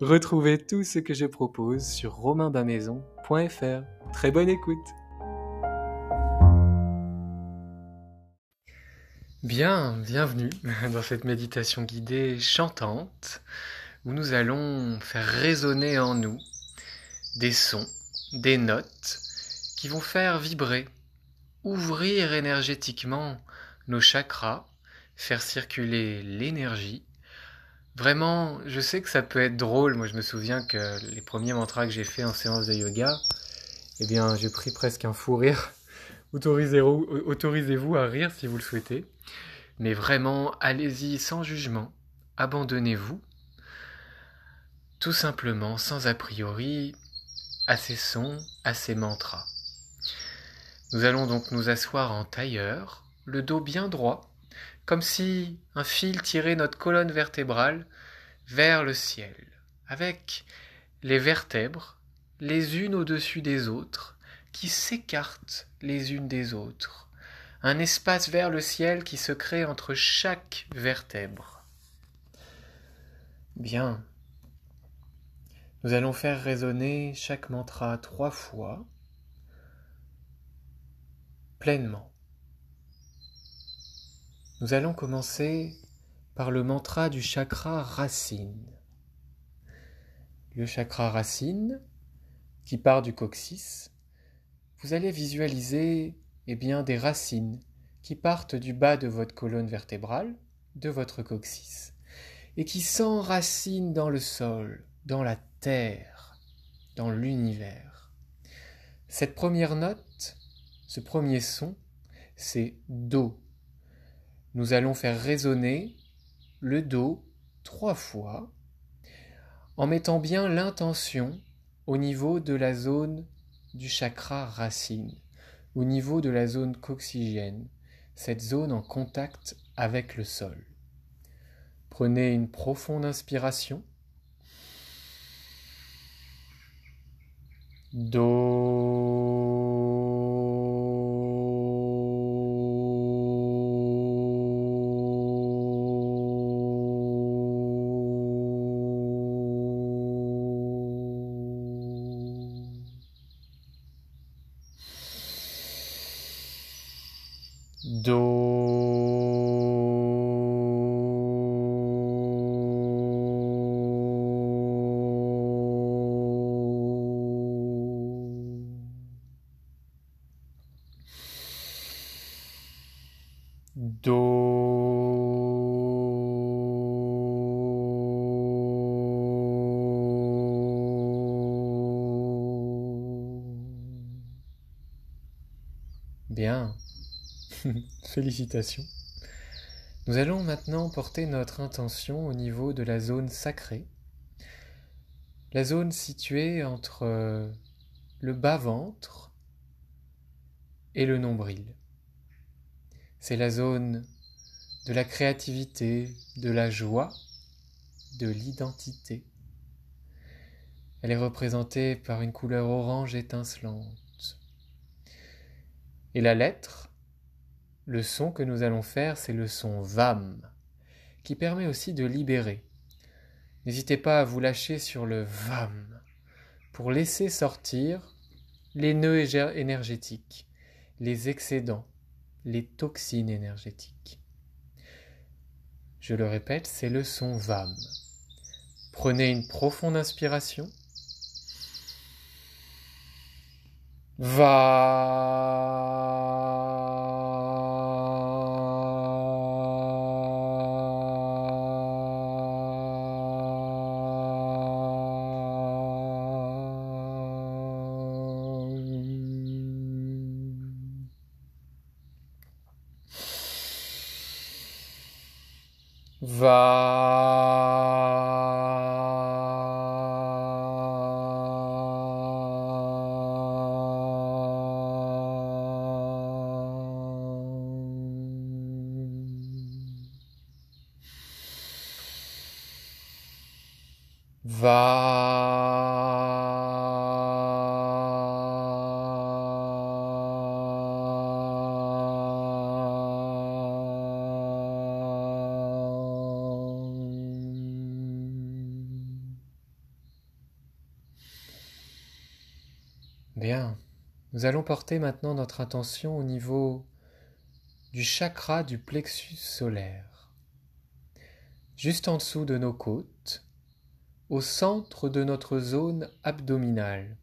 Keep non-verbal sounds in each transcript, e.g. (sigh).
Retrouvez tout ce que je propose sur romainbamaison.fr. Très bonne écoute Bien, bienvenue (laughs) dans cette méditation guidée chantante où nous allons faire résonner en nous des sons, des notes qui vont faire vibrer, ouvrir énergétiquement nos chakras, faire circuler l'énergie Vraiment, je sais que ça peut être drôle. Moi, je me souviens que les premiers mantras que j'ai fait en séance de yoga, eh bien, j'ai pris presque un fou rire. (laughs) Autorisez-vous à rire si vous le souhaitez. Mais vraiment, allez-y sans jugement. Abandonnez-vous. Tout simplement, sans a priori, à ces sons, à ces mantras. Nous allons donc nous asseoir en tailleur, le dos bien droit, comme si un fil tirait notre colonne vertébrale vers le ciel, avec les vertèbres les unes au-dessus des autres, qui s'écartent les unes des autres, un espace vers le ciel qui se crée entre chaque vertèbre. Bien. Nous allons faire résonner chaque mantra trois fois, pleinement. Nous allons commencer par le mantra du chakra racine. Le chakra racine, qui part du coccyx, vous allez visualiser eh bien, des racines qui partent du bas de votre colonne vertébrale, de votre coccyx, et qui s'enracinent dans le sol, dans la terre, dans l'univers. Cette première note, ce premier son, c'est Do nous allons faire résonner le Do trois fois en mettant bien l'intention au niveau de la zone du chakra racine, au niveau de la zone coccygienne, cette zone en contact avec le sol. Prenez une profonde inspiration. Do. Do. Bien. (laughs) Félicitations. Nous allons maintenant porter notre intention au niveau de la zone sacrée, la zone située entre euh, le bas-ventre et le nombril. C'est la zone de la créativité, de la joie, de l'identité. Elle est représentée par une couleur orange étincelante. Et la lettre le son que nous allons faire, c'est le son VAM, qui permet aussi de libérer. N'hésitez pas à vous lâcher sur le VAM pour laisser sortir les nœuds énergétiques, les excédents, les toxines énergétiques. Je le répète, c'est le son VAM. Prenez une profonde inspiration. Va. Bien, nous allons porter maintenant notre attention au niveau du chakra du plexus solaire, juste en dessous de nos côtes, au centre de notre zone abdominale,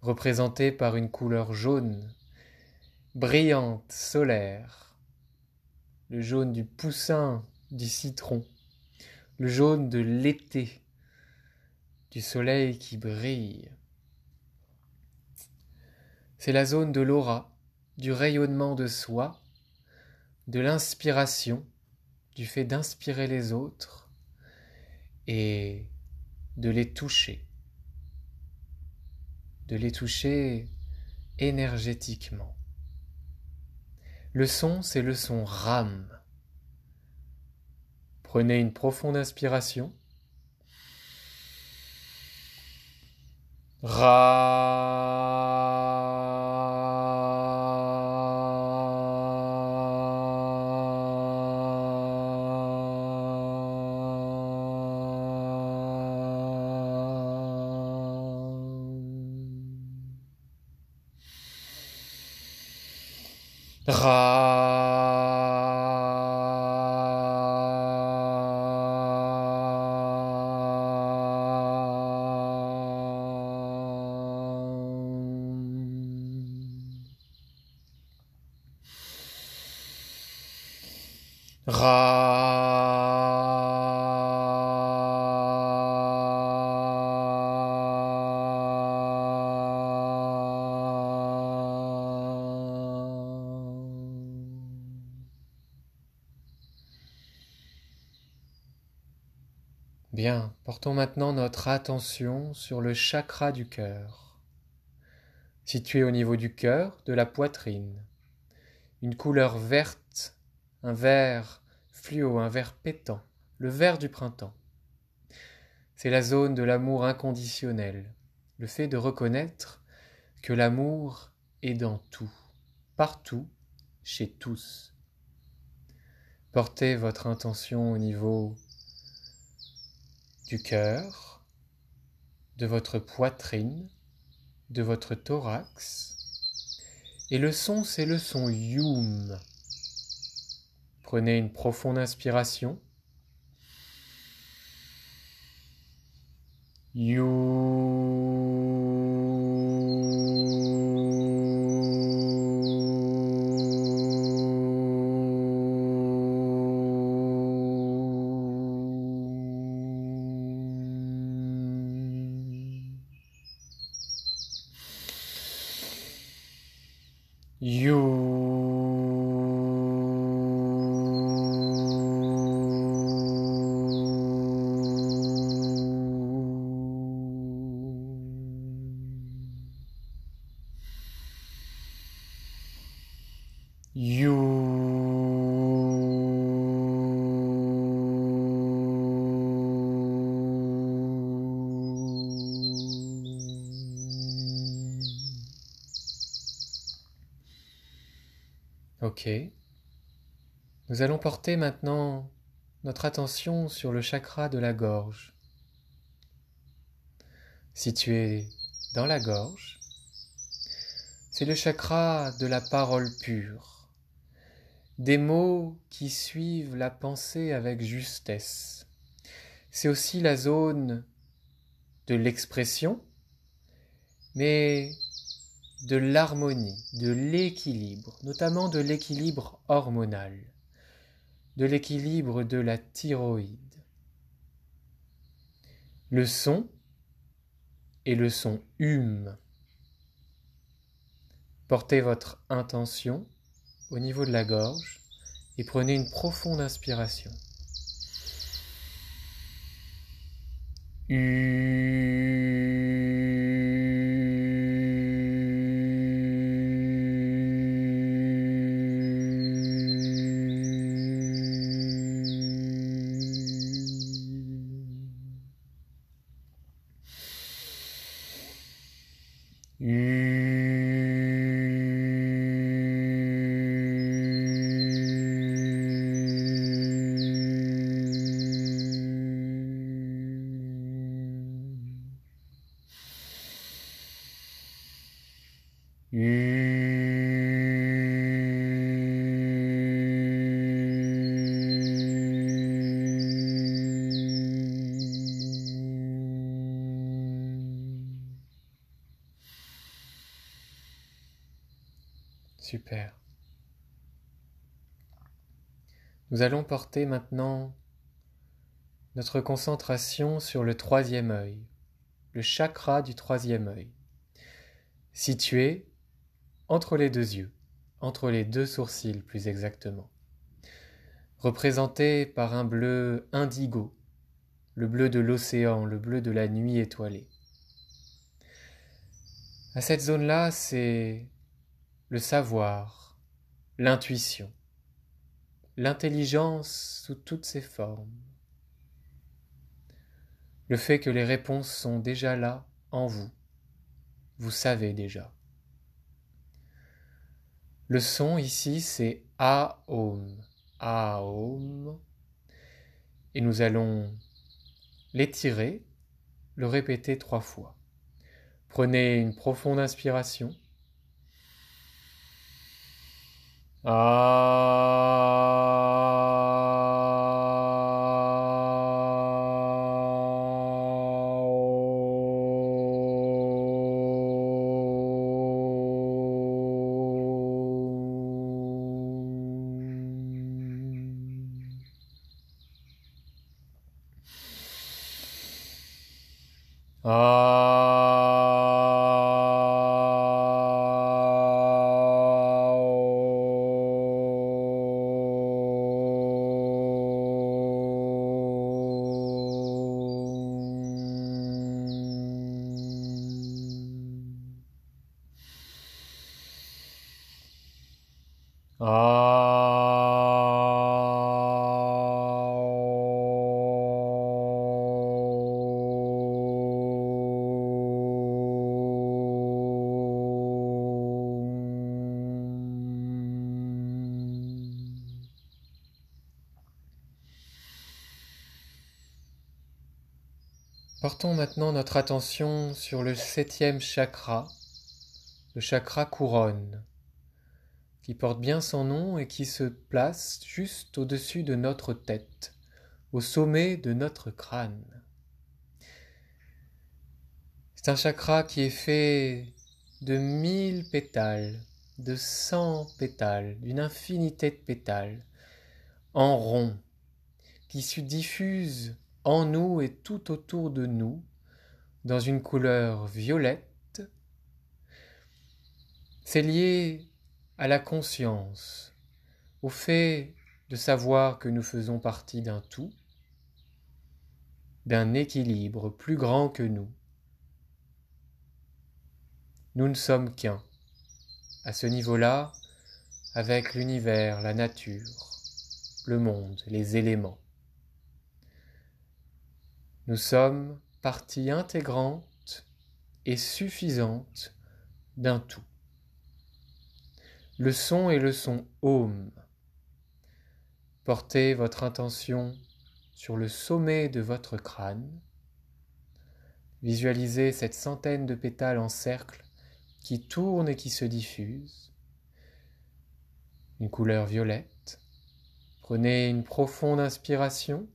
représentée par une couleur jaune, brillante, solaire, le jaune du poussin, du citron, le jaune de l'été, du soleil qui brille. C'est la zone de l'aura, du rayonnement de soi, de l'inspiration, du fait d'inspirer les autres et de les toucher, de les toucher énergétiquement. Le son, c'est le son RAM. Prenez une profonde inspiration. Ra. Bien, portons maintenant notre attention sur le chakra du cœur, situé au niveau du cœur, de la poitrine. Une couleur verte, un vert fluo, un vert pétant, le vert du printemps. C'est la zone de l'amour inconditionnel, le fait de reconnaître que l'amour est dans tout, partout, chez tous. Portez votre intention au niveau du cœur, de votre poitrine, de votre thorax. Et le son, c'est le son Yum. Prenez une profonde inspiration. Yum. Ok. Nous allons porter maintenant notre attention sur le chakra de la gorge. Situé dans la gorge, c'est le chakra de la parole pure, des mots qui suivent la pensée avec justesse. C'est aussi la zone de l'expression, mais de l'harmonie, de l'équilibre, notamment de l'équilibre hormonal, de l'équilibre de la thyroïde. Le son est le son hum. Portez votre intention au niveau de la gorge et prenez une profonde inspiration. Super. Nous allons porter maintenant notre concentration sur le troisième œil, le chakra du troisième œil, situé entre les deux yeux, entre les deux sourcils plus exactement, représenté par un bleu indigo, le bleu de l'océan, le bleu de la nuit étoilée. À cette zone-là, c'est le savoir, l'intuition, l'intelligence sous toutes ses formes, le fait que les réponses sont déjà là en vous, vous savez déjà. Le son ici c'est Aum, Aum, et nous allons l'étirer, le répéter trois fois. Prenez une profonde inspiration. Ah. Portons maintenant notre attention sur le septième chakra, le chakra couronne, qui porte bien son nom et qui se place juste au-dessus de notre tête, au sommet de notre crâne. C'est un chakra qui est fait de mille pétales, de cent pétales, d'une infinité de pétales, en rond, qui se diffusent en nous et tout autour de nous, dans une couleur violette, c'est lié à la conscience, au fait de savoir que nous faisons partie d'un tout, d'un équilibre plus grand que nous. Nous ne sommes qu'un, à ce niveau-là, avec l'univers, la nature, le monde, les éléments. Nous sommes partie intégrante et suffisante d'un tout. Le son est le son Om. Portez votre intention sur le sommet de votre crâne. Visualisez cette centaine de pétales en cercle qui tournent et qui se diffusent. Une couleur violette. Prenez une profonde inspiration.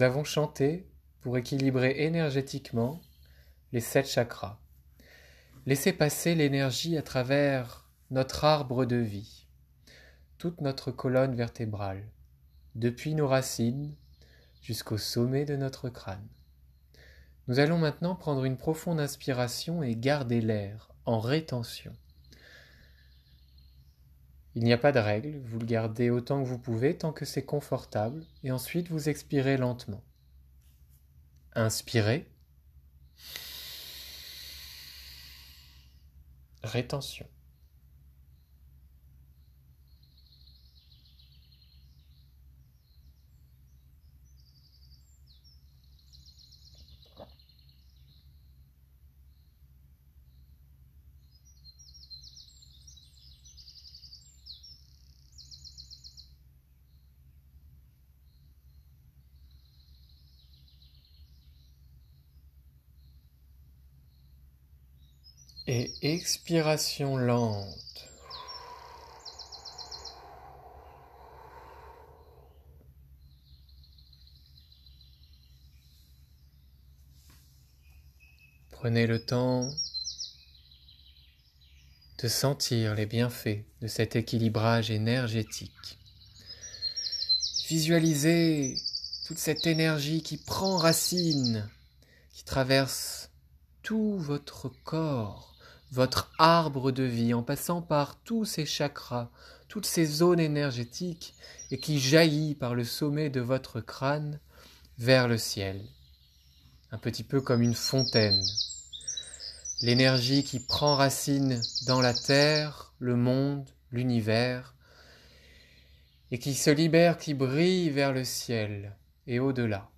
Nous avons chanté pour équilibrer énergétiquement les sept chakras. Laissez passer l'énergie à travers notre arbre de vie, toute notre colonne vertébrale, depuis nos racines jusqu'au sommet de notre crâne. Nous allons maintenant prendre une profonde inspiration et garder l'air en rétention. Il n'y a pas de règle, vous le gardez autant que vous pouvez, tant que c'est confortable, et ensuite vous expirez lentement. Inspirez. Rétention. Et expiration lente. Prenez le temps de sentir les bienfaits de cet équilibrage énergétique. Visualisez toute cette énergie qui prend racine, qui traverse tout votre corps votre arbre de vie en passant par tous ces chakras, toutes ces zones énergétiques et qui jaillit par le sommet de votre crâne vers le ciel. Un petit peu comme une fontaine. L'énergie qui prend racine dans la terre, le monde, l'univers, et qui se libère, qui brille vers le ciel et au-delà.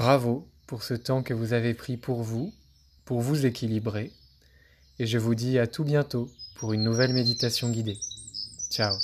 Bravo pour ce temps que vous avez pris pour vous, pour vous équilibrer, et je vous dis à tout bientôt pour une nouvelle méditation guidée. Ciao